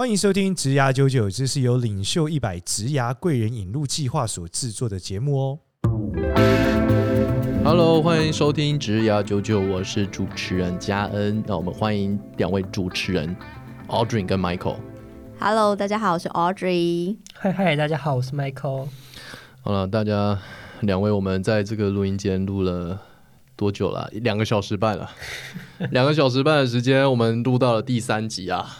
欢迎收听《职涯九九》，这是由领袖一百职涯贵人引路计划所制作的节目哦。Hello，欢迎收听《职涯九九》，我是主持人嘉恩。那我们欢迎两位主持人 Audrey 跟 Michael。Hello，大家好，我是 Audrey。嗨嗨，大家好，我是 Michael。好了，大家两位，我们在这个录音间录了多久了？两个小时半了。两个小时半的时间，我们录到了第三集啊。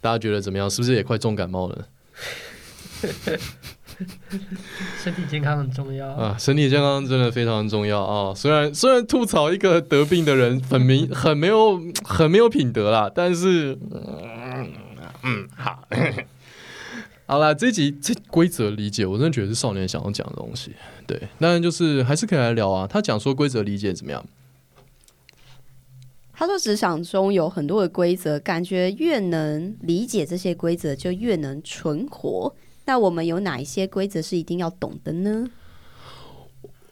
大家觉得怎么样？是不是也快重感冒了？身体健康很重要啊！身体健康真的非常重要啊！虽然虽然吐槽一个得病的人很明 很没有很没有品德啦，但是嗯，嗯好，好啦，这一集这规则理解，我真的觉得是少年想要讲的东西。对，当然就是还是可以来聊啊。他讲说规则理解怎么样？他说：“职场中有很多的规则，感觉越能理解这些规则，就越能存活。那我们有哪一些规则是一定要懂的呢？”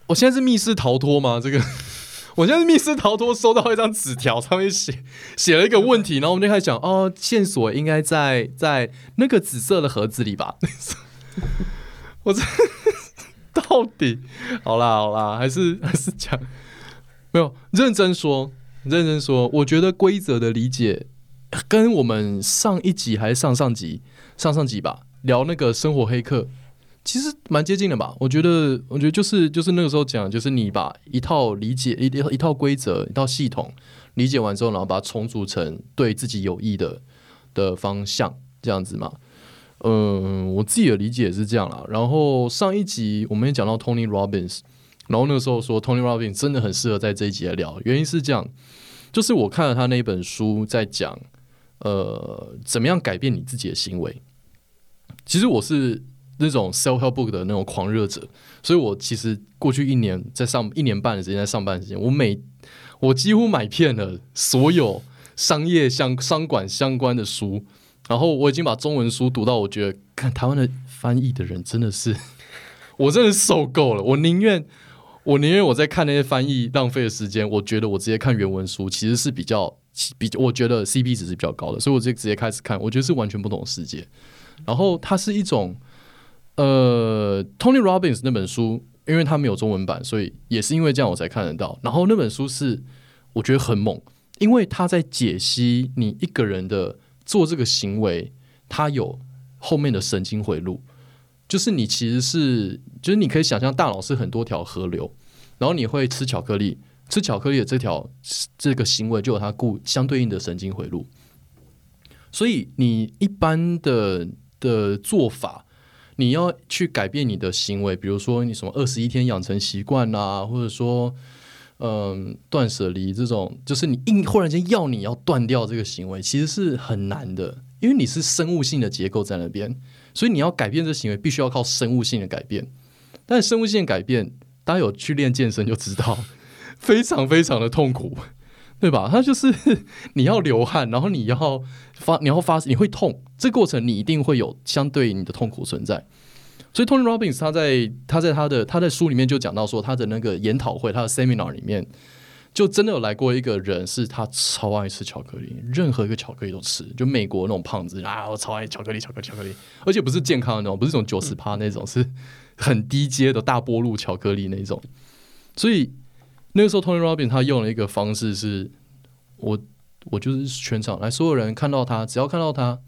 我现在是密室逃脱吗？这个，我现在是密室逃脱，收到一张纸条，上面写写了一个问题，然后我们就开始讲哦，线索应该在在那个紫色的盒子里吧？我这到底好啦好啦，还是还是讲没有认真说。认真说，我觉得规则的理解跟我们上一集还是上上集、上上集吧，聊那个生活黑客，其实蛮接近的吧。我觉得，我觉得就是就是那个时候讲，就是你把一套理解一一套规则、一套系统理解完之后，然后把它重组成对自己有益的的方向，这样子嘛。嗯，我自己的理解是这样啦。然后上一集我们也讲到 Tony Robbins。然后那个时候说，Tony Robbins 真的很适合在这一集来聊，原因是这样，就是我看了他那本书，在讲呃怎么样改变你自己的行为。其实我是那种 self help book 的那种狂热者，所以我其实过去一年在上一年半的时间在上班时间，我每我几乎买遍了所有商业相商管相关的书，然后我已经把中文书读到，我觉得看台湾的翻译的人真的是，我真的受够了，我宁愿。我宁愿我在看那些翻译浪费的时间，我觉得我直接看原文书其实是比较比我觉得 CP 值是比较高的，所以我直接直接开始看，我觉得是完全不同的世界。然后它是一种呃 Tony Robbins 那本书，因为它没有中文版，所以也是因为这样我才看得到。然后那本书是我觉得很猛，因为他在解析你一个人的做这个行为，他有后面的神经回路。就是你其实是，就是你可以想象大脑是很多条河流，然后你会吃巧克力，吃巧克力的这条这个行为就有它固相对应的神经回路。所以你一般的的做法，你要去改变你的行为，比如说你什么二十一天养成习惯啊，或者说嗯断舍离这种，就是你硬忽然间要你要断掉这个行为，其实是很难的，因为你是生物性的结构在那边。所以你要改变这行为，必须要靠生物性的改变。但生物性改变，大家有去练健身就知道，非常非常的痛苦，对吧？它就是你要流汗，然后你要发，你要发，你会痛。这过程你一定会有相对应的痛苦存在。所以 Tony Robbins 他在他在他的他在书里面就讲到说，他的那个研讨会，他的 seminar 里面。就真的有来过一个人，是他超爱吃巧克力，任何一个巧克力都吃。就美国那种胖子啊，我超爱巧克力，巧克力，巧克力，而且不是健康的那种，不是那种九十趴那种，是很低阶的大波路巧克力那种。所以那个时候，Tony Robbins 他用了一个方式是，我我就是全场来所有人看到他，只要看到他，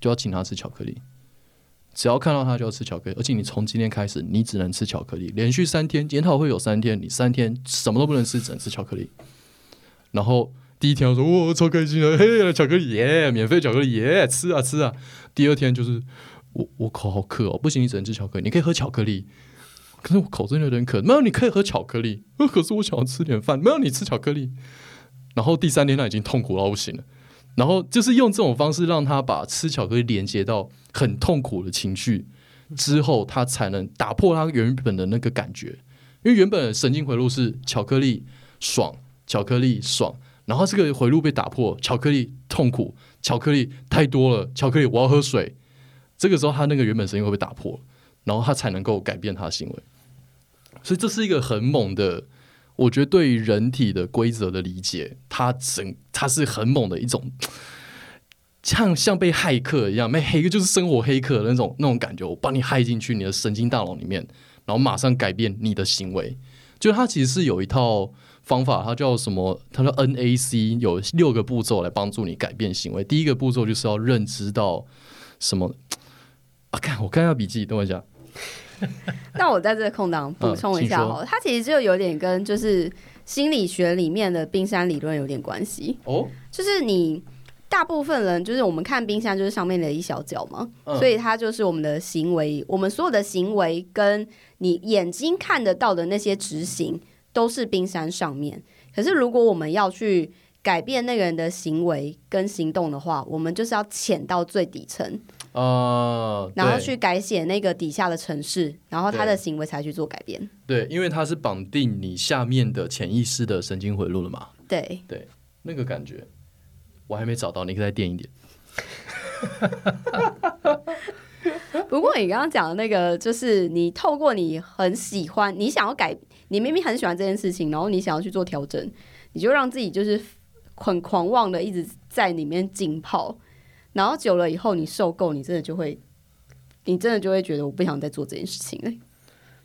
就要请他吃巧克力。只要看到他就要吃巧克力，而且你从今天开始，你只能吃巧克力，连续三天，研讨会有三天，你三天什么都不能吃，只能吃巧克力。然后第一天我说哇超开心的，嘿，巧克力耶，免费巧克力耶，吃啊吃啊。第二天就是我我口好渴哦，不行，你只能吃巧克力，你可以喝巧克力，可是我口真的有点渴，没有，你可以喝巧克力，可是我想要吃点饭，没有，你吃巧克力。然后第三天他已经痛苦到不行了。然后就是用这种方式让他把吃巧克力连接到很痛苦的情绪之后，他才能打破他原本的那个感觉。因为原本的神经回路是巧克力爽，巧克力爽，然后这个回路被打破，巧克力痛苦，巧克力太多了，巧克力我要喝水。这个时候他那个原本声音会被打破，然后他才能够改变他的行为。所以这是一个很猛的。我觉得对于人体的规则的理解，它整它是很猛的一种，像像被骇客一样，被黑客就是生活黑客的那种那种感觉，我把你骇进去你的神经大脑里面，然后马上改变你的行为。就它其实是有一套方法，它叫什么？它叫 NAC，有六个步骤来帮助你改变行为。第一个步骤就是要认知到什么啊？看我看一下笔记，等我一下。那我在这个空档补充一下哈，嗯、它其实就有点跟就是心理学里面的冰山理论有点关系哦，就是你。大部分人就是我们看冰山，就是上面的一小角嘛，嗯、所以它就是我们的行为，我们所有的行为跟你眼睛看得到的那些执行都是冰山上面。可是如果我们要去改变那个人的行为跟行动的话，我们就是要潜到最底层，哦，然后去改写那个底下的城市，然后他的行为才去做改变。对，因为它是绑定你下面的潜意识的神经回路了嘛。对对，那个感觉。我还没找到，你可以再垫一点。不过你刚刚讲的那个，就是你透过你很喜欢，你想要改，你明明很喜欢这件事情，然后你想要去做调整，你就让自己就是很狂妄的一直在里面浸泡，然后久了以后你受够，你真的就会，你真的就会觉得我不想再做这件事情了。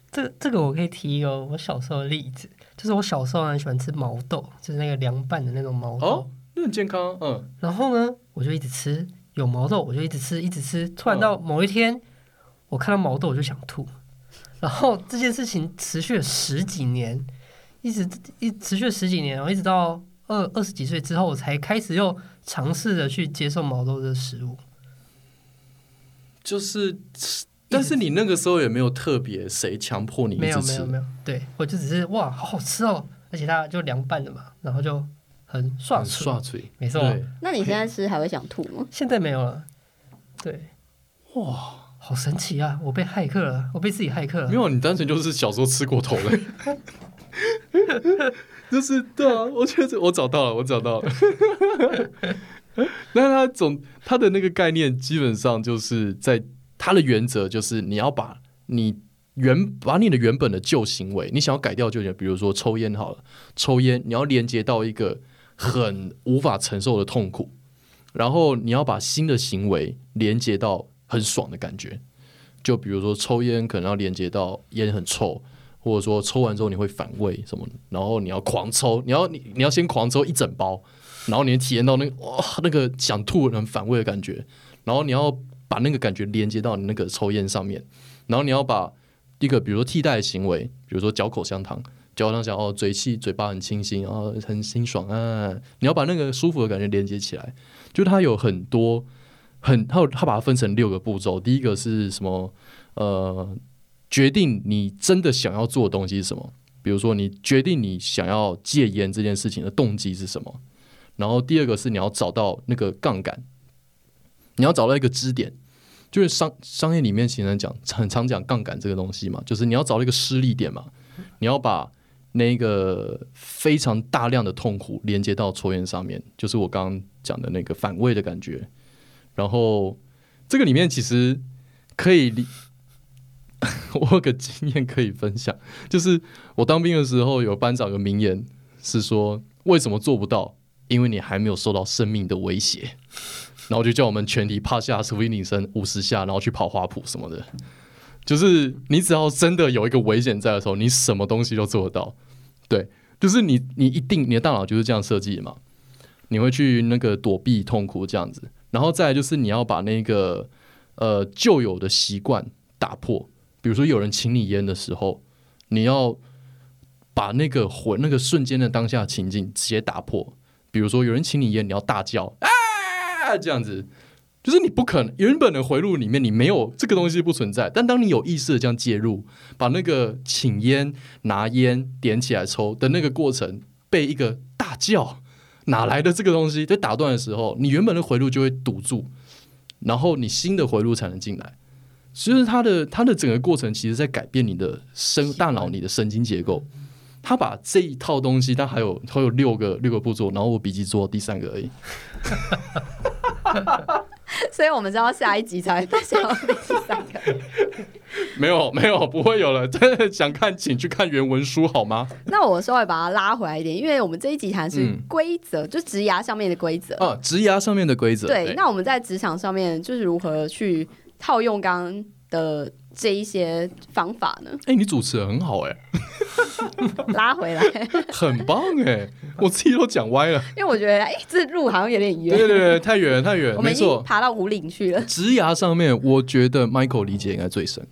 这这个我可以提一个我小时候的例子，就是我小时候很喜欢吃毛豆，就是那个凉拌的那种毛豆。哦很健康，嗯。然后呢，我就一直吃有毛豆，我就一直吃，一直吃。突然到某一天，嗯、我看到毛豆我就想吐。然后这件事情持续了十几年，一直一持续了十几年，然后一直到二二十几岁之后，我才开始又尝试着去接受毛豆的食物。就是，但是你那个时候也没有特别谁强迫你一直吃，没有没有没有，对，我就只是哇，好好吃哦，而且它就凉拌的嘛，然后就。很爽爽脆，没错。那你现在吃还会想吐吗？现在没有了。对，哇，好神奇啊！我被骇客了，我被自己骇客了。没有，你单纯就是小时候吃过头了。就是对啊，我觉得我找到了，我找到了。那他总他的那个概念，基本上就是在他的原则，就是你要把你。原把你的原本的旧行为，你想要改掉就比如说抽烟好了，抽烟你要连接到一个很无法承受的痛苦，然后你要把新的行为连接到很爽的感觉，就比如说抽烟可能要连接到烟很臭，或者说抽完之后你会反胃什么，然后你要狂抽，你要你你要先狂抽一整包，然后你体验到那个哇那个想吐很反胃的感觉，然后你要把那个感觉连接到你那个抽烟上面，然后你要把。一个，比如说替代行为，比如说嚼口香糖，嚼口香糖哦，嘴气，嘴巴很清新，然后很清爽啊。你要把那个舒服的感觉连接起来，就它有很多很，它它把它分成六个步骤。第一个是什么？呃，决定你真的想要做的东西是什么？比如说，你决定你想要戒烟这件事情的动机是什么？然后第二个是你要找到那个杠杆，你要找到一个支点。就是商商业里面经常讲，很常讲杠杆这个东西嘛，就是你要找到一个施力点嘛，你要把那个非常大量的痛苦连接到抽烟上面，就是我刚刚讲的那个反胃的感觉。然后这个里面其实可以，我有个经验可以分享，就是我当兵的时候，有班长有名言是说，为什么做不到？因为你还没有受到生命的威胁。然后就叫我们全体趴下，俯卧撑五十下，然后去跑花圃什么的。就是你只要真的有一个危险在的时候，你什么东西都做得到。对，就是你你一定你的大脑就是这样设计的嘛。你会去那个躲避痛苦这样子，然后再来就是你要把那个呃旧有的习惯打破。比如说有人请你烟的时候，你要把那个魂那个瞬间的当下情境直接打破。比如说有人请你烟，你要大叫。啊这样子，就是你不可能原本的回路里面你没有这个东西不存在，但当你有意识的这样介入，把那个请烟、拿烟点起来抽的那个过程被一个大叫哪来的这个东西在打断的时候，你原本的回路就会堵住，然后你新的回路才能进来。其实它的它的整个过程，其实在改变你的神大脑、你的神经结构。他把这一套东西，他还有还有六个六个步骤，然后我笔记做第三个而已。所以我们知道下一集才会想要第三个。没有没有，不会有了。真的想看，请去看原文书好吗？那我稍微把它拉回来一点，因为我们这一集谈是规则，嗯、就职涯上面的规则啊，职涯上面的规则。对，对那我们在职场上面就是如何去套用刚刚的这一些方法呢？哎、欸，你主持人很好哎、欸，拉回来，很棒哎、欸，我自己都讲歪了，因为我觉得哎、欸，这路好像有点远，对对对，太远太远，我们已经爬到五岭去了。职涯上面，我觉得 Michael 理解应该最深。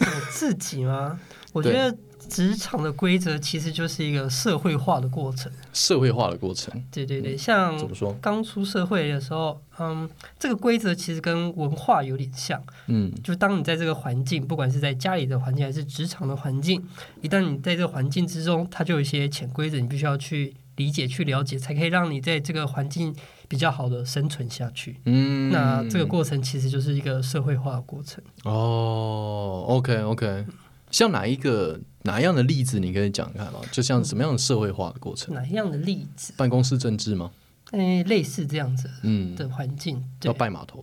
我自己吗？我觉得职场的规则其实就是一个社会化的过程。社会化的过程，对对对，像怎么说？刚出社会的时候，嗯，这个规则其实跟文化有点像。嗯，就当你在这个环境，不管是在家里的环境还是职场的环境，一旦你在这个环境之中，它就有一些潜规则，你必须要去理解、去了解，才可以让你在这个环境比较好的生存下去。嗯，那这个过程其实就是一个社会化的过程。哦，OK OK，像哪一个哪一样的例子，你可以讲看吗？就像什么样的社会化的过程？哪一样的例子？办公室政治吗？诶，类似这样子，嗯，的环境，要拜码头。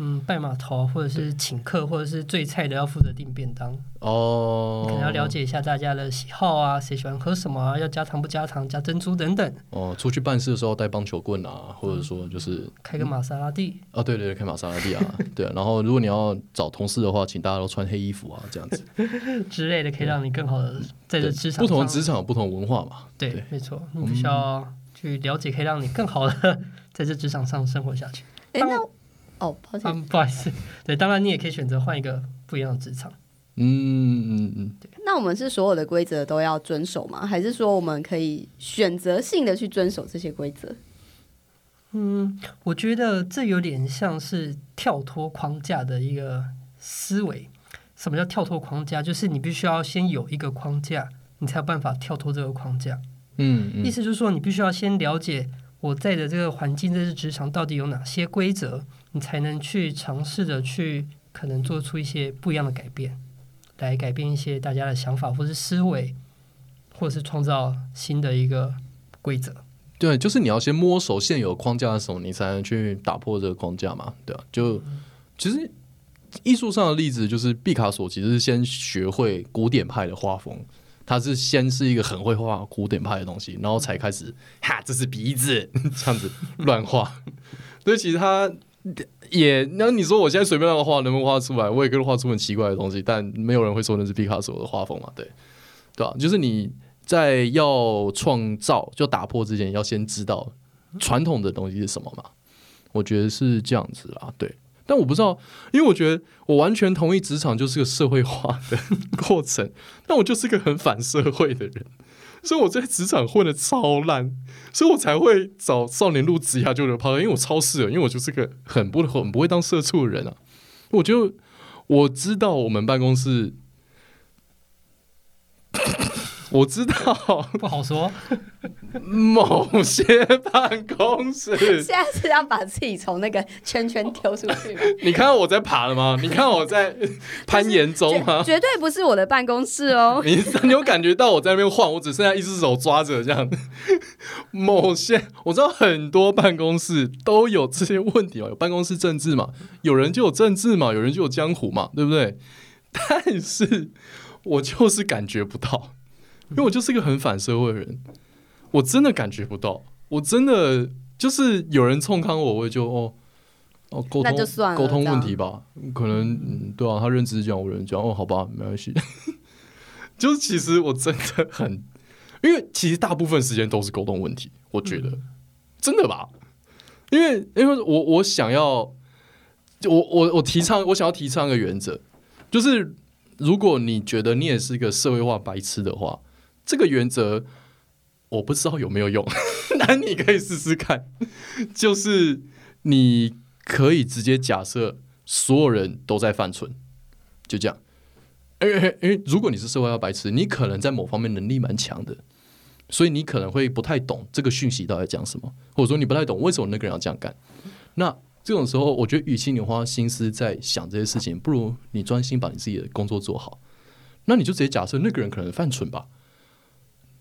嗯，拜码头，或者是请客，或者是最菜的要负责订便当哦。你可能要了解一下大家的喜好啊，谁喜欢喝什么啊，要加糖不加糖，加珍珠等等。哦，出去办事的时候带棒球棍啊，或者说就是、嗯、开个玛莎拉蒂。哦，对对对，开玛莎拉蒂啊，对啊。然后如果你要找同事的话，请大家都穿黑衣服啊，这样子 之类的，可以让你更好的在这职场。不同的职场有不同文化嘛？对，对没错，你必须要去了解，可以让你更好的 在这职场上生活下去。哎，那。哦，抱歉，不好意思。对，当然你也可以选择换一个不一样的职场。嗯嗯嗯，对。那我们是所有的规则都要遵守吗？还是说我们可以选择性的去遵守这些规则？嗯，我觉得这有点像是跳脱框架的一个思维。什么叫跳脱框架？就是你必须要先有一个框架，你才有办法跳脱这个框架。嗯，嗯，意思就是说，你必须要先了解我在的这个环境，这是职场到底有哪些规则。你才能去尝试着去可能做出一些不一样的改变，来改变一些大家的想法或是思维，或是创造新的一个规则。对，就是你要先摸熟现有框架的时候，你才能去打破这个框架嘛。对啊，就其实艺术上的例子就是毕卡索，其实是先学会古典派的画风，他是先是一个很会画古典派的东西，然后才开始哈，这是鼻子 这样子乱画。所以其实他。也，那你说我现在随便乱画，能不能画出来？我也可以画出很奇怪的东西，但没有人会说那是毕卡索的画风嘛？对，对吧？就是你在要创造、就打破之前，要先知道传统的东西是什么嘛？我觉得是这样子啦。对，但我不知道，因为我觉得我完全同意职场就是个社会化的 过程，但我就是个很反社会的人。所以我在职场混的超烂，所以我才会找少年路职涯救人抛，因为我超适合，因为我就是个很不很不会当社畜的人啊。我就我知道我们办公室。我知道不好说，某些办公室现在是要把自己从那个圈圈丢出去吗？你看到我在爬了吗？你看我在 攀岩中吗？绝对不是我的办公室哦。你你有感觉到我在那边晃？我只剩下一只手抓着这样。某些我知道很多办公室都有这些问题哦，有办公室政治嘛，有人就有政治嘛，有人就有江湖嘛，对不对？但是我就是感觉不到。因为我就是一个很反社会的人，我真的感觉不到，我真的就是有人冲康我，我也就哦哦沟通沟通问题吧，可能嗯对啊，他认知讲我认知讲哦好吧，没关系，就是其实我真的很，因为其实大部分时间都是沟通问题，我觉得、嗯、真的吧，因为因为我我想要，我我我提倡我想要提倡一个原则，就是如果你觉得你也是一个社会化白痴的话。这个原则我不知道有没有用，那你可以试试看。就是你可以直接假设所有人都在犯蠢，就这样。因为因为如果你是社会化白痴，你可能在某方面能力蛮强的，所以你可能会不太懂这个讯息到底讲什么，或者说你不太懂为什么那个人要这样干。那这种时候，我觉得与其你花心思在想这些事情，不如你专心把你自己的工作做好。那你就直接假设那个人可能犯蠢吧。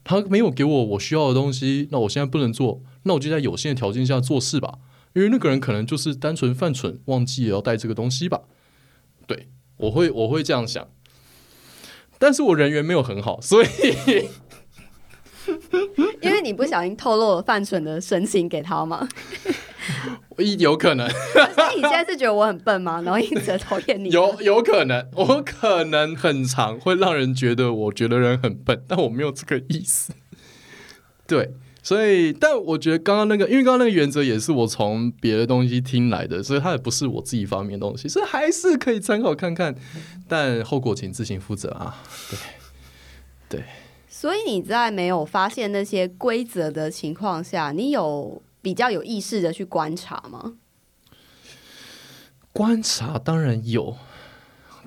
他没有给我我需要的东西，那我现在不能做，那我就在有限的条件下做事吧。因为那个人可能就是单纯犯蠢，忘记也要带这个东西吧。对，我会我会这样想，但是我人缘没有很好，所以 因为你不小心透露了犯蠢的神情给他吗？有可能，所以你现在是觉得我很笨吗？然后一直讨厌你？有有可能，我可能很长会让人觉得我觉得人很笨，但我没有这个意思。对，所以，但我觉得刚刚那个，因为刚刚那个原则也是我从别的东西听来的，所以它也不是我自己发明的东西，所以还是可以参考看看，但后果请自行负责啊。对，对。所以你在没有发现那些规则的情况下，你有比较有意识的去观察吗？观察当然有，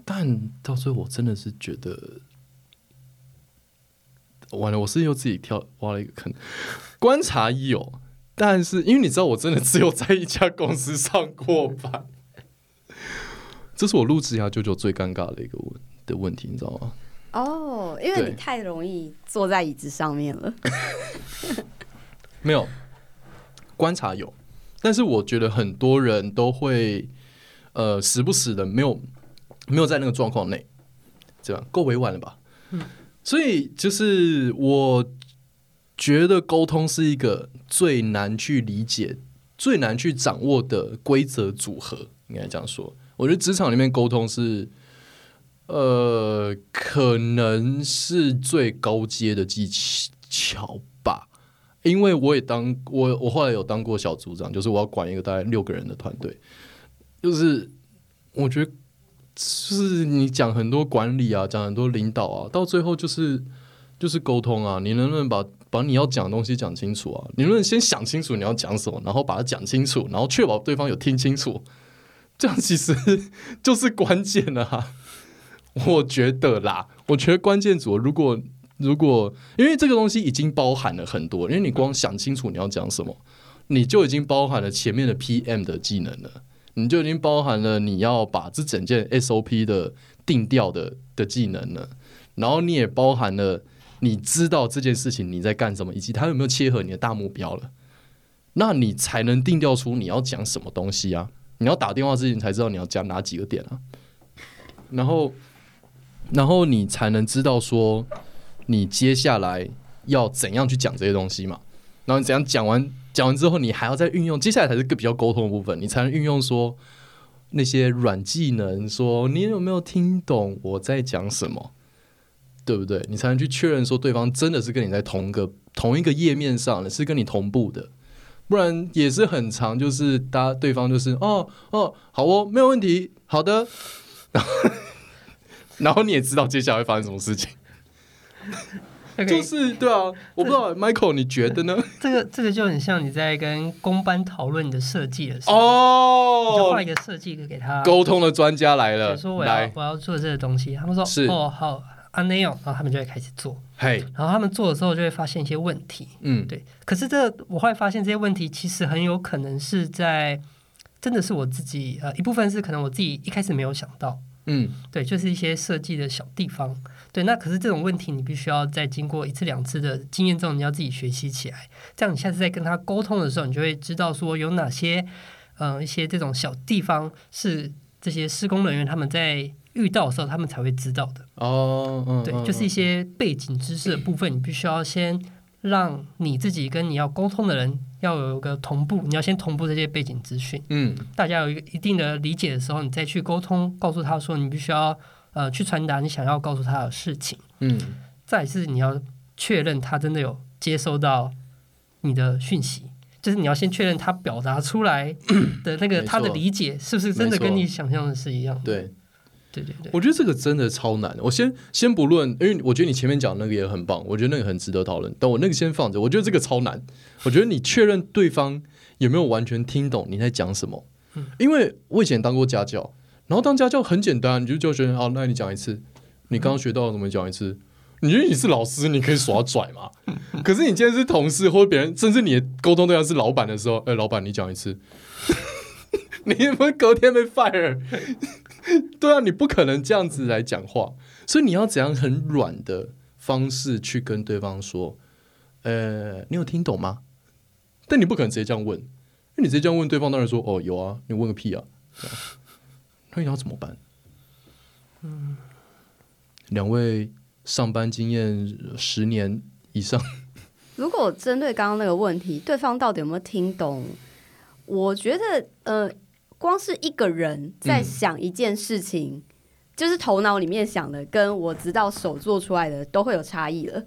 但到最后我真的是觉得完了，我是又自己跳挖了一个坑。观察有，但是因为你知道，我真的只有在一家公司上过班，这是我录制下舅舅最尴尬的一个问的问题，你知道吗？哦，因为你太容易坐在椅子上面了。没有。观察有，但是我觉得很多人都会，呃，时不时的没有没有在那个状况内，这样够委婉了吧？嗯，所以就是我觉得沟通是一个最难去理解、最难去掌握的规则组合，应该这样说。我觉得职场里面沟通是，呃，可能是最高阶的技巧。因为我也当我我后来有当过小组长，就是我要管一个大概六个人的团队，就是我觉得就是你讲很多管理啊，讲很多领导啊，到最后就是就是沟通啊，你能不能把把你要讲的东西讲清楚啊？你能不能先想清楚你要讲什么，然后把它讲清楚，然后确保对方有听清楚，这样其实 就是关键了啊。我觉得啦，我觉得关键组如果。如果因为这个东西已经包含了很多，因为你光想清楚你要讲什么，你就已经包含了前面的 PM 的技能了，你就已经包含了你要把这整件 SOP 的定调的的技能了，然后你也包含了你知道这件事情你在干什么，以及它有没有切合你的大目标了，那你才能定调出你要讲什么东西啊？你要打电话之前才知道你要讲哪几个点啊，然后，然后你才能知道说。你接下来要怎样去讲这些东西嘛？然后你怎样讲完讲完之后，你还要再运用，接下来才是个比较沟通的部分，你才能运用说那些软技能，说你有没有听懂我在讲什么，对不对？你才能去确认说对方真的是跟你在同个同一个页面上，是跟你同步的，不然也是很长，就是大家对方就是哦哦好哦，没有问题，好的，然后 然后你也知道接下来会发生什么事情。就是对啊，我不知道 Michael 你觉得呢？这个这个就很像你在跟工班讨论你的设计的时候，哦，你就画一个设计给他。沟通的专家来了，说我要我要做这个东西，他们说是哦好啊那样，然后他们就会开始做。嘿，然后他们做的时候就会发现一些问题，嗯，对。可是这我后来发现这些问题其实很有可能是在真的是我自己呃一部分是可能我自己一开始没有想到，嗯，对，就是一些设计的小地方。对，那可是这种问题，你必须要在经过一次两次的经验之后，你要自己学习起来。这样你下次再跟他沟通的时候，你就会知道说有哪些，嗯、呃，一些这种小地方是这些施工人员他们在遇到的时候，他们才会知道的。哦，嗯、对，就是一些背景知识的部分，你必须要先让你自己跟你要沟通的人要有一个同步，你要先同步这些背景资讯。嗯，大家有一个一定的理解的时候，你再去沟通，告诉他说你必须要。呃，去传达你想要告诉他的事情。嗯，再是你要确认他真的有接收到你的讯息，就是你要先确认他表达出来的那个他的理解是不是真的跟你想象的是一样的。对，对对对，我觉得这个真的超难。我先先不论，因为我觉得你前面讲那个也很棒，我觉得那个很值得讨论。但我那个先放着，我觉得这个超难。我觉得你确认对方有没有完全听懂你在讲什么，因为我以前当过家教。然后当家教很简单，你就教学生好，那你讲一次，你刚刚学到了怎么？讲一次。你觉得你是老师，你可以耍拽嘛？可是你今天是同事或者别人，甚至你的沟通对象是老板的时候，哎，老板你讲一次，你有没有隔天被 fire？对啊，你不可能这样子来讲话，所以你要怎样很软的方式去跟对方说，呃，你有听懂吗？但你不可能直接这样问。因为你直接这样问对方，当然说哦有啊，你问个屁啊！那你要怎么办？嗯，两位上班经验十年以上，如果针对刚刚那个问题，对方到底有没有听懂？我觉得，呃，光是一个人在想一件事情，嗯、就是头脑里面想的，跟我直到手做出来的都会有差异了。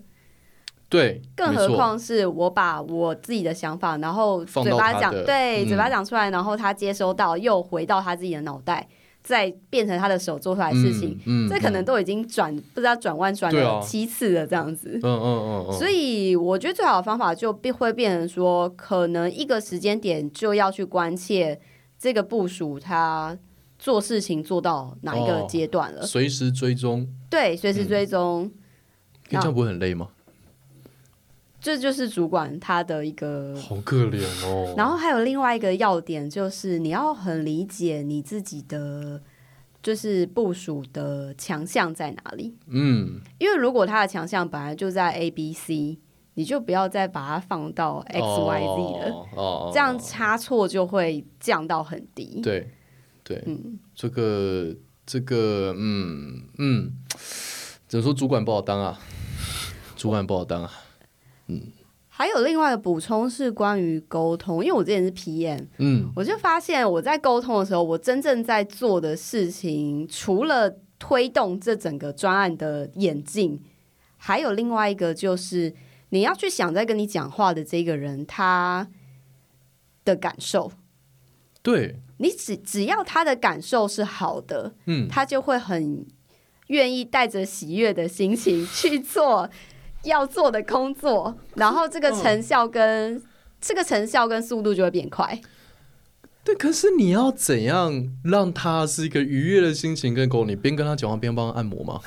对，更何况是我把我自己的想法，然后嘴巴讲，对，嘴巴讲出来，然后他接收到，又回到他自己的脑袋，再变成他的手做出来的事情，嗯，这可能都已经转不知道转弯转了七次了，这样子，嗯嗯嗯，所以我觉得最好的方法就变会变成说，可能一个时间点就要去关切这个部署他做事情做到哪一个阶段了，随时追踪，对，随时追踪，这样不会很累吗？这就是主管他的一个好可怜哦。然后还有另外一个要点，就是你要很理解你自己的，就是部署的强项在哪里。嗯，因为如果他的强项本来就在 A、B、C，你就不要再把它放到 X、Y、Z 了。哦，这样差错就会降到很低。对，对，嗯，这个，这个，嗯嗯，只能说主管不好当啊，主管不好当啊。嗯，还有另外的补充是关于沟通，因为我之前是 PM，嗯，我就发现我在沟通的时候，我真正在做的事情，除了推动这整个专案的演进，还有另外一个就是你要去想在跟你讲话的这个人他的感受，对，你只只要他的感受是好的，嗯，他就会很愿意带着喜悦的心情去做。要做的工作，然后这个成效跟、嗯、这个成效跟速度就会变快。对，可是你要怎样让他是一个愉悦的心情跟狗？你边跟他讲话边帮他按摩吗？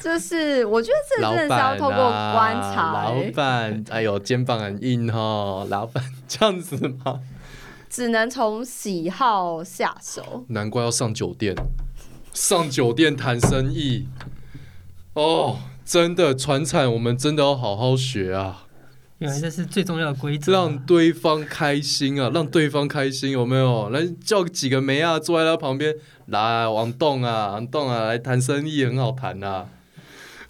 就是我觉得这真的是要透过观察。老板，哎呦，肩膀很硬哦，老板这样子吗？只能从喜好下手。难怪要上酒店，上酒店谈生意哦。真的传产，我们真的要好好学啊！原来这是最重要的规则，让对方开心啊，让对方开心，有没有？来叫几个妹啊，坐在他旁边，来王栋啊，王栋啊，来谈生意很好谈啊。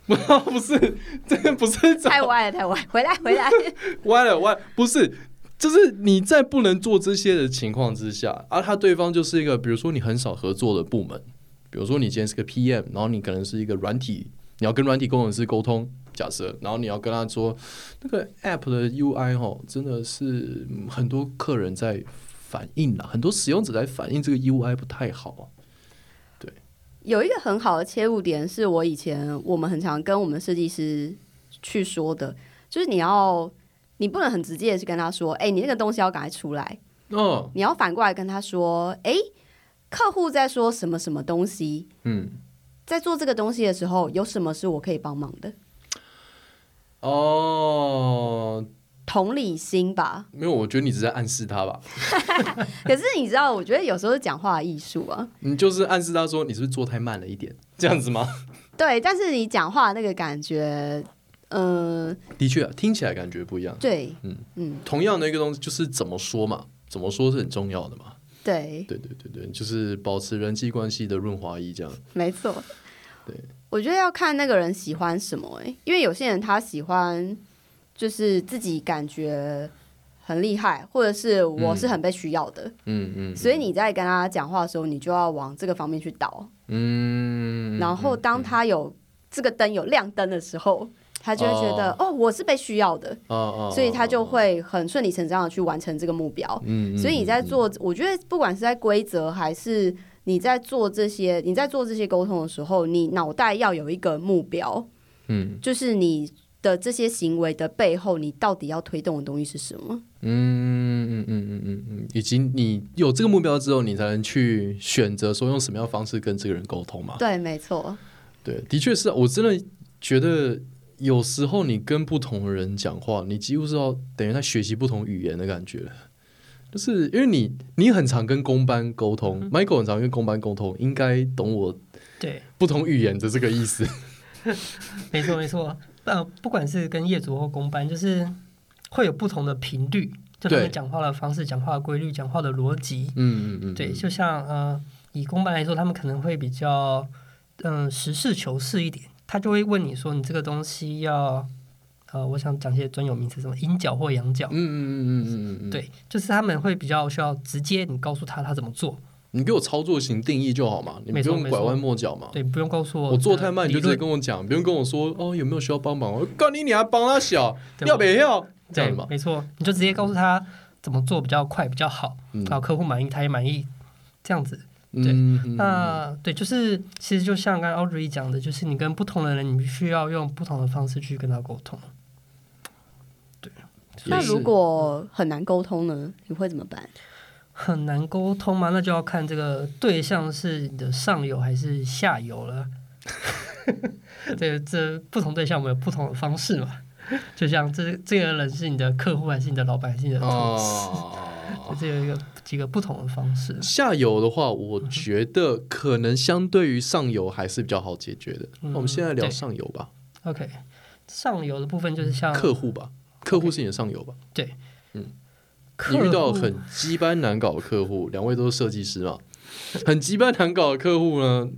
不不是，这个不是太歪了，太歪，回来回来，歪了歪，不是，就是你在不能做这些的情况之下，而、啊、他对方就是一个，比如说你很少合作的部门，比如说你今天是个 PM，然后你可能是一个软体。你要跟软体工程师沟通，假设，然后你要跟他说，那个 App 的 UI 哦，真的是很多客人在反映了，很多使用者在反映这个 UI 不太好。对，有一个很好的切入点，是我以前我们很常跟我们设计师去说的，就是你要，你不能很直接的去跟他说，哎，你那个东西要赶快出来。哦，你要反过来跟他说，哎，客户在说什么什么东西？嗯。在做这个东西的时候，有什么是我可以帮忙的？哦，同理心吧。没有，我觉得你只是在暗示他吧。可是你知道，我觉得有时候是讲话的艺术啊。你就是暗示他说，你是不是做太慢了一点？这样子吗？对，但是你讲话那个感觉，嗯、呃，的确、啊，听起来感觉不一样。对，嗯嗯，同样的一个东西，就是怎么说嘛，怎么说是很重要的嘛。对，对对对对，就是保持人际关系的润滑液，这样。没错。对，我觉得要看那个人喜欢什么哎，因为有些人他喜欢就是自己感觉很厉害，或者是我是很被需要的，嗯嗯，所以你在跟他讲话的时候，你就要往这个方面去导，嗯，然后当他有这个灯有亮灯的时候，他就会觉得哦，哦，我是被需要的，哦，所以他就会很顺理成章的去完成这个目标，嗯，所以你在做，我觉得不管是在规则还是。你在做这些，你在做这些沟通的时候，你脑袋要有一个目标，嗯，就是你的这些行为的背后，你到底要推动的东西是什么？嗯嗯嗯嗯嗯嗯，以及你有这个目标之后，你才能去选择说用什么样的方式跟这个人沟通嘛？对，没错。对，的确是我真的觉得有时候你跟不同的人讲话，你几乎是要等于在学习不同语言的感觉。就是因为你，你很常跟工班沟通，，Michael 很常跟工班沟通，应该懂我对不同语言的这个意思。没错没错，呃，不管是跟业主或公班，就是会有不同的频率就他们讲话的方式、讲话的规律、讲话的逻辑。嗯嗯嗯，对，就像呃，以公办来说，他们可能会比较嗯、呃、实事求是一点，他就会问你说，你这个东西要呃，我想讲些专有名词，什么阴角或阳角。嗯嗯嗯嗯嗯嗯，对，就是他们会比较需要直接你告诉他他怎么做。你给我操作型定义就好嘛，你不用拐弯抹角嘛。对，不用告诉我。我做太慢，你就直接跟我讲，不用跟我说哦，有没有需要帮忙？我告你，你还帮他小，要不要？这样嘛，没错，你就直接告诉他怎么做比较快、比较好，然后客户满意，他也满意，这样子。对，那对，就是其实就像刚刚 Audrey 讲的，就是你跟不同的人，你必须要用不同的方式去跟他沟通。对。那如果很难沟通呢？你会怎么办？很难沟通吗？那就要看这个对象是你的上游还是下游了。对，这不同对象我们有不同的方式嘛。就像这这个人是你的客户还是你的老板还是你的同事，哦、这有一个几个不同的方式。下游的话，我觉得可能相对于上游还是比较好解决的。嗯、我们现在聊上游吧。OK，上游的部分就是像客户吧，客户是你的上游吧？对，嗯。你遇到很鸡班难搞的客户，两位都是设计师嘛？很鸡班难搞的客户呢，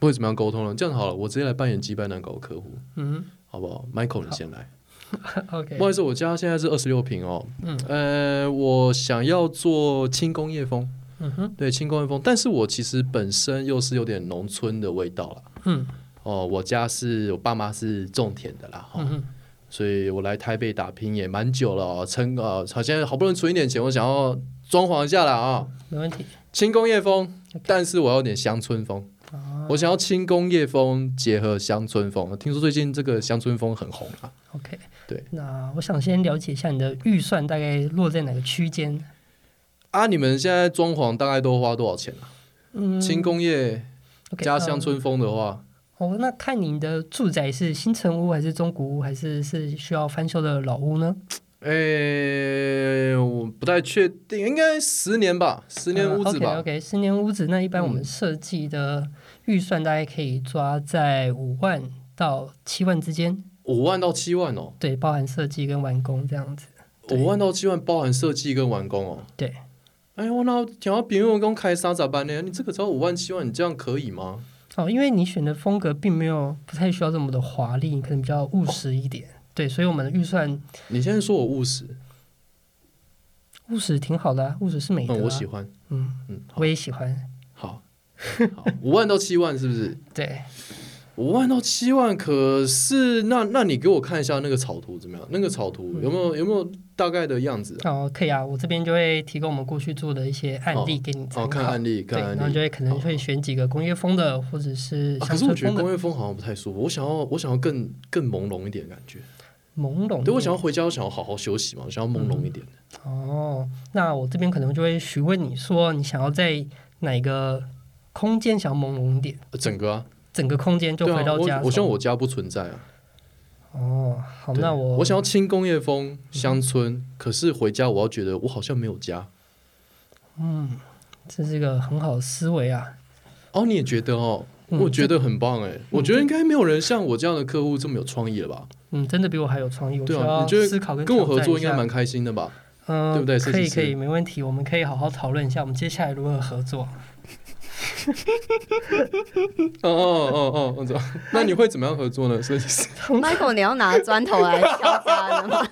会怎么样沟通呢？这样好了，我直接来扮演鸡班难搞的客户，嗯，好不好？Michael，你先来。OK，不好意思，我家现在是二十六平哦。嗯，呃，我想要做轻工业风。嗯哼，对，轻工业风，但是我其实本身又是有点农村的味道了。嗯，哦，我家是我爸妈是种田的啦。嗯哼。所以我来台北打拼也蛮久了哦，撑啊，好像好不容易存一点钱，我想要装潢一下了啊。没问题。轻工业风.但是我要点乡村风。啊、我想要轻工业风结合乡村风。听说最近这个乡村风很红啊。OK，对。那我想先了解一下你的预算大概落在哪个区间？啊，你们现在装潢大概都花多少钱啊？嗯，轻工业加乡村风的话。哦，那看你的住宅是新城屋还是中古屋，还是是需要翻修的老屋呢？诶、欸，我不太确定，应该十年吧，十年屋子吧。Uh, OK OK，十年屋子，那一般我们设计的预算大概可以抓在五万到七万之间。五万到七万哦？对，包含设计跟完工这样子。五万到七万包含设计跟完工哦？对。哎呦，那想要别人工开三咋办呢？你这个只要五万七万，你这样可以吗？哦，因为你选的风格并没有不太需要这么的华丽，你可能比较务实一点。哦、对，所以我们的预算，你现在说我务实，务实挺好的、啊，务实是美德、啊嗯。我喜欢，嗯嗯，我也喜欢。好，好，五万到七万是不是？对。五万到七万，可是那那你给我看一下那个草图怎么样？那个草图有没有有没有大概的样子、啊？哦，可以啊，我这边就会提供我们过去做的一些案例给你参考。哦，看案例，看案例，然后就会可能会选几个工业风的，或者是。可是我觉得工业风好像不太舒服，我想要我想要更更朦胧一点的感觉。朦胧。对，我想要回家，我想要好好休息嘛，我想要朦胧一点的、嗯。哦，那我这边可能就会询问你说，你想要在哪个空间想要朦胧一点？整个啊。整个空间就回到家。啊、我，我希望我家不存在啊。哦，好，那我我想要轻工业风乡村，嗯、可是回家我要觉得我好像没有家。嗯，这是一个很好的思维啊。哦，你也觉得哦？嗯、我觉得很棒哎。嗯、我觉得应该没有人像我这样的客户这么有创意了吧？嗯，真的比我还有创意。对啊，你觉得跟我合作应该蛮开心的吧？嗯，对不对？可以，可以，没问题。我们可以好好讨论一下，我们接下来如何合作。哦哦哦哦，哦，那你会怎么样合作呢？设计师，Michael，你要拿砖头来敲他的吗？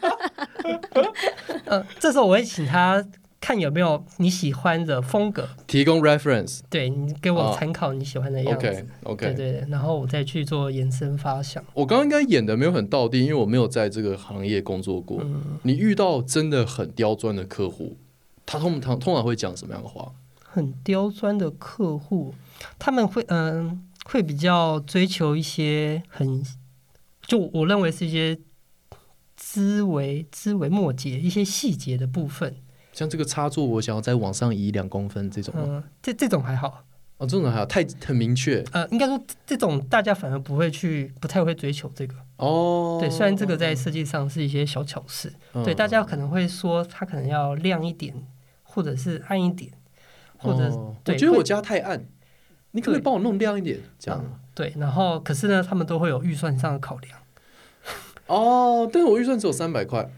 呃，这时候我会请他看有没有你喜欢的风格，提供 reference，对，你给我参考你喜欢的样子。OK OK，对对对，然后我再去做延伸发想。我刚刚应该演的没有很到地，因为我没有在这个行业工作过。你遇到真的很刁钻的客户，他通常通常会讲什么样的话？很刁钻的客户，他们会嗯、呃，会比较追求一些很，就我认为是一些枝微枝微末节一些细节的部分。像这个插座，我想要再往上移两公分这种。嗯，这这种还好。哦，这种还好，太很明确。呃，应该说这种大家反而不会去，不太会追求这个。哦。对，虽然这个在设计上是一些小巧事，嗯、对大家可能会说它可能要亮一点，或者是暗一点。或者，哦、我觉得我家太暗，你可不可以帮我弄亮一点？这样、嗯、对，然后可是呢，他们都会有预算上的考量。哦，但是我预算只有三百块。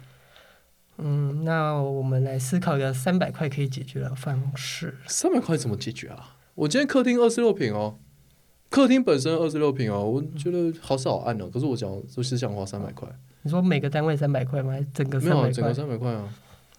嗯，那我们来思考一个三百块可以解决的方式。三百块怎么解决啊？我今天客厅二十六平哦，客厅本身二十六平哦，我觉得好少暗哦。可是我想就是想花三百块。你说每个单位三百块吗？还是整个三百块？没有，整个三百块啊。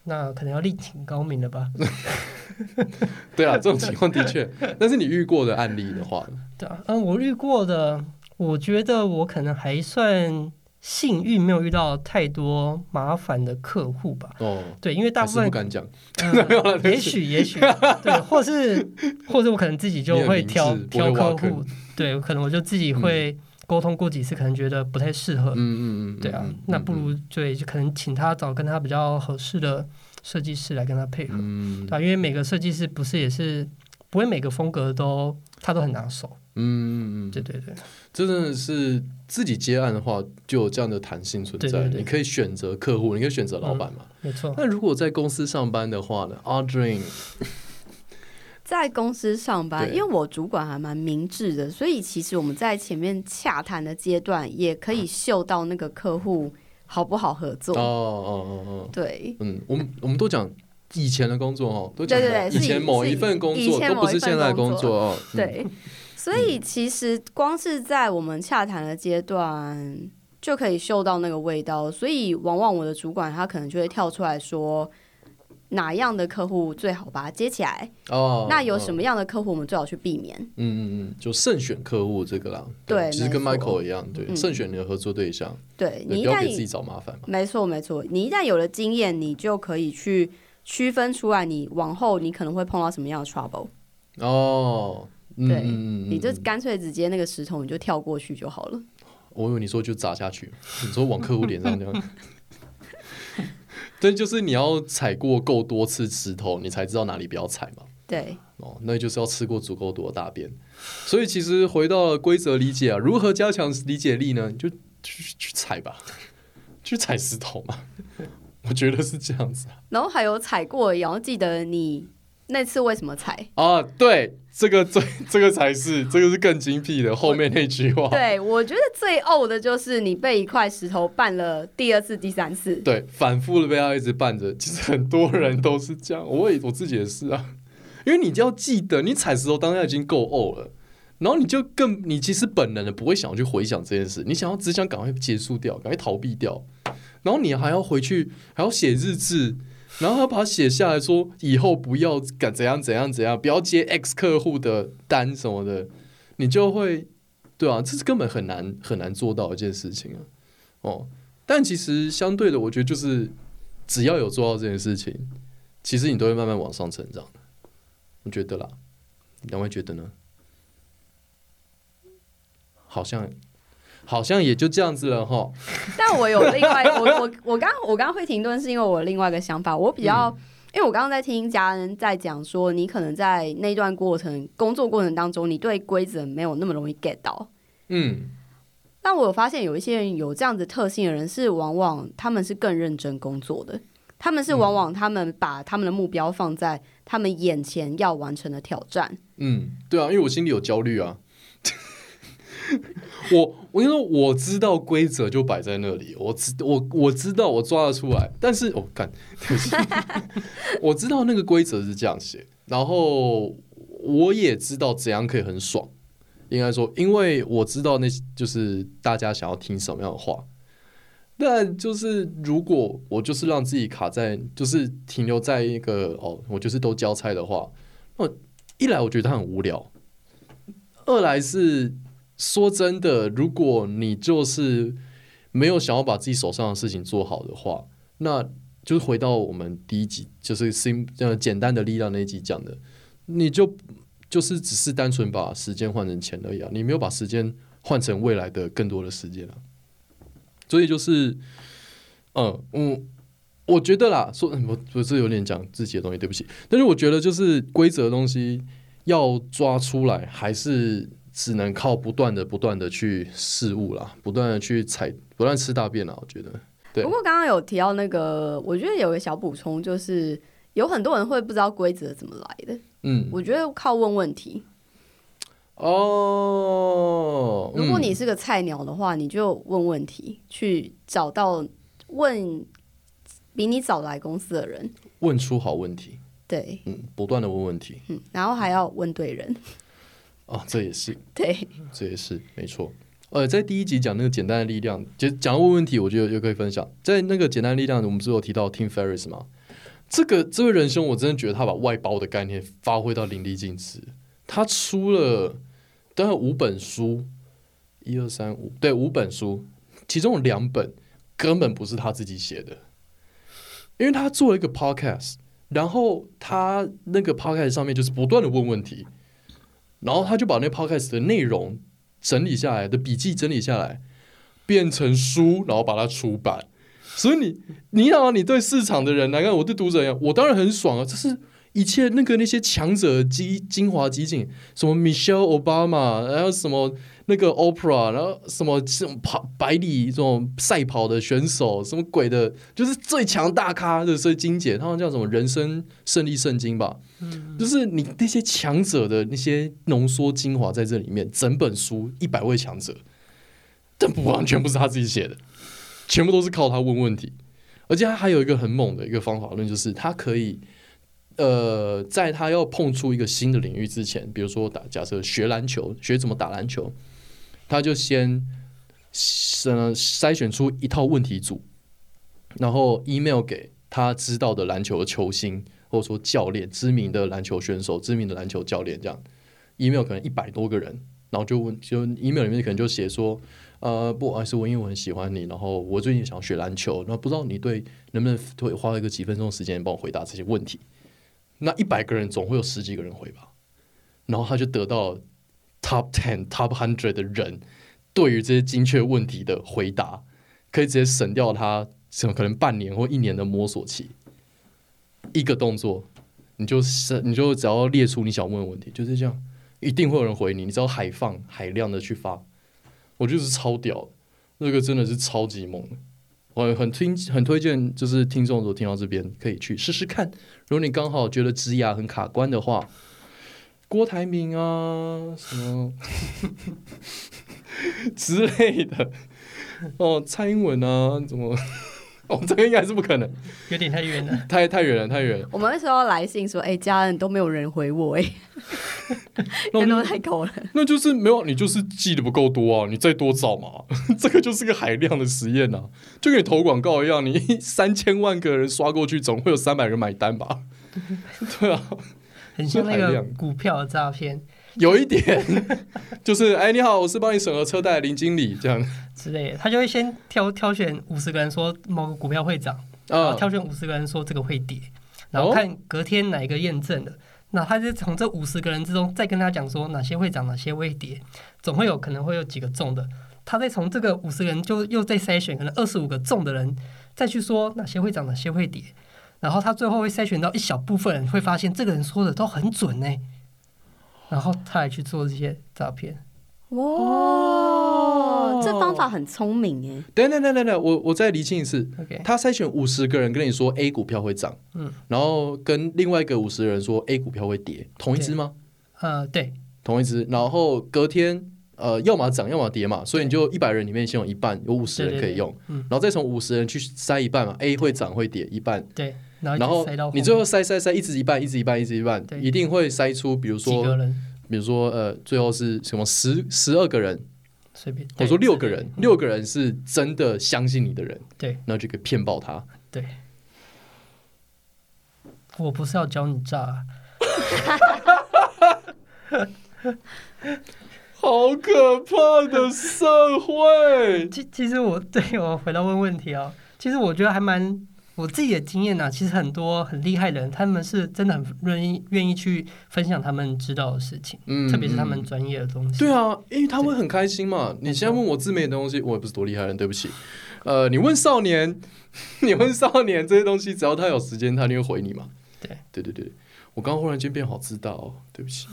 那可能要另请高明了吧？对啊，这种情况的确。但是你遇过的案例的话，对啊，嗯，我遇过的，我觉得我可能还算幸运，没有遇到太多麻烦的客户吧。哦，对，因为大部分不敢讲，呃、也许也许 对，或是或者我可能自己就会挑挑客户，对，可能我就自己会。嗯沟通过几次，可能觉得不太适合。嗯嗯嗯，对啊，那不如对，就可能请他找跟他比较合适的设计师来跟他配合。嗯，对啊，因为每个设计师不是也是不会每个风格都他都很拿手。嗯嗯嗯对对对，真的是自己接案的话，就有这样的弹性存在。对对对，你可以选择客户，你可以选择老板嘛。没错。那如果在公司上班的话呢？Audrey 在公司上班，因为我主管还蛮明智的，所以其实我们在前面洽谈的阶段，也可以嗅到那个客户好不好合作。哦哦哦哦，对，嗯，我们我们都讲以前的工作哦，都讲对对对，以前某一份工作都不是现在工作哦。对，所以其实光是在我们洽谈的阶段就可以嗅到那个味道，所以往往我的主管他可能就会跳出来说。哪样的客户最好把它接起来？哦，那有什么样的客户我们最好去避免？嗯嗯嗯，就慎选客户这个啦。对，其实跟 Michael 一样，对，慎选你的合作对象。对，你不要给自己找麻烦嘛。没错没错，你一旦有了经验，你就可以去区分出来，你往后你可能会碰到什么样的 trouble。哦，对，你就干脆直接那个石头你就跳过去就好了。我以为你说就砸下去，你说往客户脸上这样。这就是你要踩过够多次石头，你才知道哪里不要踩嘛。对，哦，那就是要吃过足够多的大便。所以其实回到了规则理解啊，如何加强理解力呢？你就去去踩吧，去踩石头嘛。我觉得是这样子。然后还有踩过，也要记得你。那次为什么踩啊？对，这个最 这个才是这个是更精辟的后面那句话。对，我觉得最呕的就是你被一块石头绊了第二次、第三次。对，反复的被他一直绊着。其实很多人都是这样，我也我自己也是啊。因为你就要记得，你踩石头当下已经够呕了，然后你就更你其实本能的不会想要去回想这件事，你想要只想赶快结束掉，赶快逃避掉，然后你还要回去还要写日志。然后他把它写下来说，以后不要敢怎样怎样怎样，不要接 X 客户的单什么的，你就会，对啊，这是根本很难很难做到一件事情啊。哦，但其实相对的，我觉得就是只要有做到这件事情，其实你都会慢慢往上成长的。我觉得啦，两位觉得呢？好像。好像也就这样子了哈。但我有另外，我 我我刚我刚刚会停顿，是因为我另外一个想法。我比较，嗯、因为我刚刚在听家人在讲说，你可能在那段过程工作过程当中，你对规则没有那么容易 get 到。嗯。但我有发现有一些人有这样子特性的人，是往往他们是更认真工作的，他们是往往他们把他们的目标放在他们眼前要完成的挑战。嗯，对啊，因为我心里有焦虑啊。我我跟你说，我知道规则就摆在那里，我知我我知道我抓得出来，但是我干、我知道那个规则是这样写，然后我也知道怎样可以很爽，应该说，因为我知道那就是大家想要听什么样的话，但就是如果我就是让自己卡在，就是停留在一个哦，我就是都交差的话，那一来我觉得他很无聊，二来是。说真的，如果你就是没有想要把自己手上的事情做好的话，那就是回到我们第一集，就是新呃简单的力量那一集讲的，你就就是只是单纯把时间换成钱而已啊，你没有把时间换成未来的更多的时间啊。所以就是，嗯嗯，我觉得啦，说我不是有点讲自己的东西，对不起，但是我觉得就是规则的东西要抓出来，还是。只能靠不断的、不断的去试物啦，不断的去踩，不断吃大便啦。我觉得，对。不过刚刚有提到那个，我觉得有个小补充，就是有很多人会不知道规则怎么来的。嗯，我觉得靠问问题。哦，如果你是个菜鸟的话，你就问问题，去找到问比你早来公司的人问出好问题。对，嗯，不断的问问题，嗯，然后还要问对人。哦，这也是，对，这也是没错。呃，在第一集讲那个简单的力量，就讲到问问题，我觉得又可以分享。在那个简单的力量，我们不是有提到 Tim Ferriss 吗？这个这位仁兄，我真的觉得他把外包的概念发挥到淋漓尽致。他出了大概五本书，一二三五，对，五本书，其中有两本根本不是他自己写的，因为他做了一个 podcast，然后他那个 podcast 上面就是不断的问问题，然后他就把那 podcast 的内容整理下来的笔记整理下来，变成书，然后把它出版。所以你，你好，你对市场的人来看，我对读者一样，我当然很爽啊！这是一切那个那些强者精精华集锦，什么 Michelle Obama，还有什么那个 Oprah，然后什么这种跑百里这种赛跑的选手，什么鬼的，就是最强大咖的所以金姐，他们叫什么人生胜利圣经吧？嗯，就是你那些强者的那些浓缩精华在这里面，整本书一百位强者，但不完全不是他自己写的。全部都是靠他问问题，而且他还有一个很猛的一个方法论，就是他可以，呃，在他要碰触一个新的领域之前，比如说打假设学篮球，学怎么打篮球，他就先呃筛选出一套问题组，然后 email 给他知道的篮球球星，或者说教练，知名的篮球选手，知名的篮球教练，这样 email 可能一百多个人，然后就问，就 email 里面可能就写说。呃，不，好意思我因为我很喜欢你，然后我最近想学篮球，那不知道你对能不能会花一个几分钟时间帮我回答这些问题？那一百个人总会有十几个人回吧，然后他就得到 top ten、top hundred 的人对于这些精确问题的回答，可以直接省掉他什么可能半年或一年的摸索期，一个动作，你就是你就只要列出你想问的问题，就是这样，一定会有人回你，你只要海放海量的去发。我就是超屌，那个真的是超级猛，我很推很推荐，就是听众如果听到这边可以去试试看。如果你刚好觉得职涯很卡关的话，郭台铭啊什么 之类的，哦，蔡英文啊怎么？哦，这个应该是不可能，有点太远了，太太远了，太远了。我们那时候来信说，哎、欸，家人都没有人回我，哎，那 都太高了。那就是没有，你就是寄的不够多啊，你再多找嘛。这个就是个海量的实验啊，就跟你投广告一样，你三千万个人刷过去，总会有三百人买单吧？对啊，很像那个股票的诈骗。有一点，就是 哎，你好，我是帮你审核车贷的林经理，这样。之类的，他就会先挑挑选五十个人说某个股票会涨，然后挑选五十个人说这个会跌，然后看隔天哪一个验证的，那他就从这五十个人之中再跟他讲说哪些会涨，哪些会跌，总会有可能会有几个中的，他再从这个五十个人就又再筛选可能二十五个中的人，再去说哪些会涨，哪些会跌，然后他最后会筛选到一小部分人，会发现这个人说的都很准呢。然后他还去做这些诈骗，哇，哦、这方法很聪明哎！等等等等等，我我再厘清一次。他筛选五十个人跟你说 A 股票会涨，嗯，然后跟另外一个五十人说 A 股票会跌，同一只吗？呃，对，同一只。然后隔天呃，要么涨，要么跌嘛，所以你就一百人里面先有一半有五十人可以用，对对对，嗯，然后再从五十人去筛一半嘛，A 会涨会跌一半，对。然后你最后筛筛筛，一直一半，一直一半，一直一半，一定会筛出，比如说，比如说呃，最后是什么十十二个人，随便，我说六个人，六个人是真的相信你的人，对，那就可以骗爆他。对，我不是要教你诈，好可怕的社会。其其实我对我回到问问题啊，其实我觉得还蛮。我自己的经验呢、啊，其实很多很厉害的人，他们是真的很愿意愿意去分享他们知道的事情，嗯，特别是他们专业的东西。对啊，因为他会很开心嘛。你现在问我自媒的东西，我也不是多厉害的人，对不起。呃，你问少年，你问少年这些东西，只要他有时间，他就会回你嘛。对，对对对，我刚刚忽然间变好知道、哦，对不起。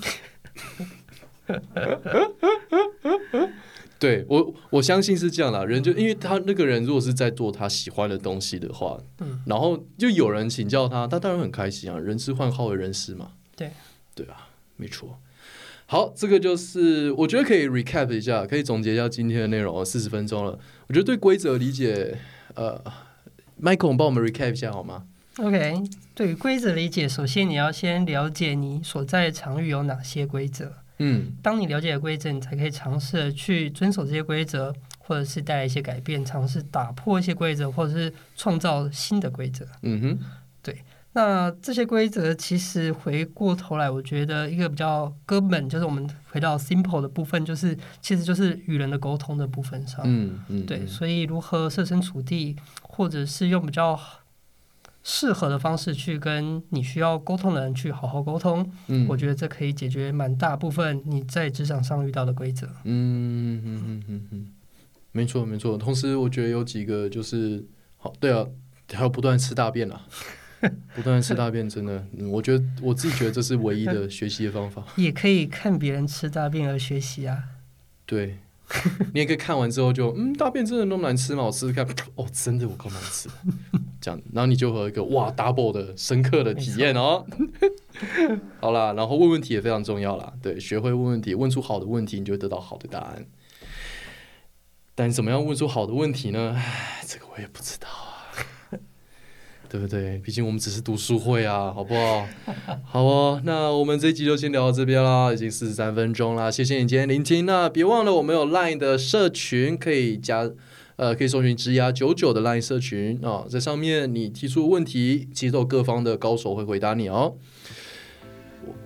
对我，我相信是这样的。人就因为他那个人，如果是在做他喜欢的东西的话，嗯，然后就有人请教他，他当然很开心啊。人师换好为人师嘛，对，对啊，没错。好，这个就是我觉得可以 recap 一下，可以总结一下今天的内容。四十分钟了，我觉得对规则理解，呃，Michael，帮我们 recap 一下好吗？OK，对规则理解，首先你要先了解你所在的场域有哪些规则。嗯，当你了解了规则，你才可以尝试去遵守这些规则，或者是带来一些改变，尝试打破一些规则，或者是创造新的规则。嗯哼，对。那这些规则其实回过头来，我觉得一个比较根本，就是我们回到 simple 的部分，就是其实就是与人的沟通的部分上。嗯嗯，对。所以如何设身处地，或者是用比较适合的方式去跟你需要沟通的人去好好沟通，嗯，我觉得这可以解决蛮大部分你在职场上遇到的规则。嗯嗯嗯嗯嗯，没错没错。同时，我觉得有几个就是好，对啊，还有不断吃大便啊。不断吃大便，真的，我觉得我自己觉得这是唯一的学习的方法。也可以看别人吃大便而学习啊。对，你也可以看完之后就，嗯，大便真的那么难吃吗？我试试看，哦，真的我够难吃。这样，然后你就会有一个哇，double 的深刻的体验哦。好啦，然后问问题也非常重要啦。对，学会问问题，问出好的问题，你就会得到好的答案。但怎么样问出好的问题呢？唉，这个我也不知道啊。对不对？毕竟我们只是读书会啊，好不好？好哦，那我们这一集就先聊到这边啦，已经四十三分钟啦。谢谢你今天聆听，那别忘了我们有 Line 的社群，可以加，呃，可以搜寻职涯九九的 Line 社群啊，在上面你提出问题，其实都有各方的高手会回答你哦。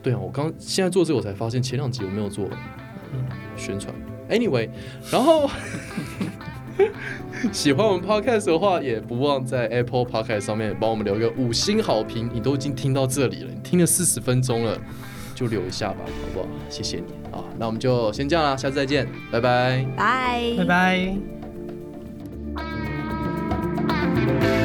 对啊，我刚现在做这个，我才发现前两集我没有做宣传。Anyway，然后。喜欢我们 podcast 的话，也不忘在 Apple Podcast 上面帮我们留个五星好评。你都已经听到这里了，你听了四十分钟了，就留一下吧，好不好？谢谢你啊，那我们就先这样啦，下次再见，拜拜，拜拜拜拜。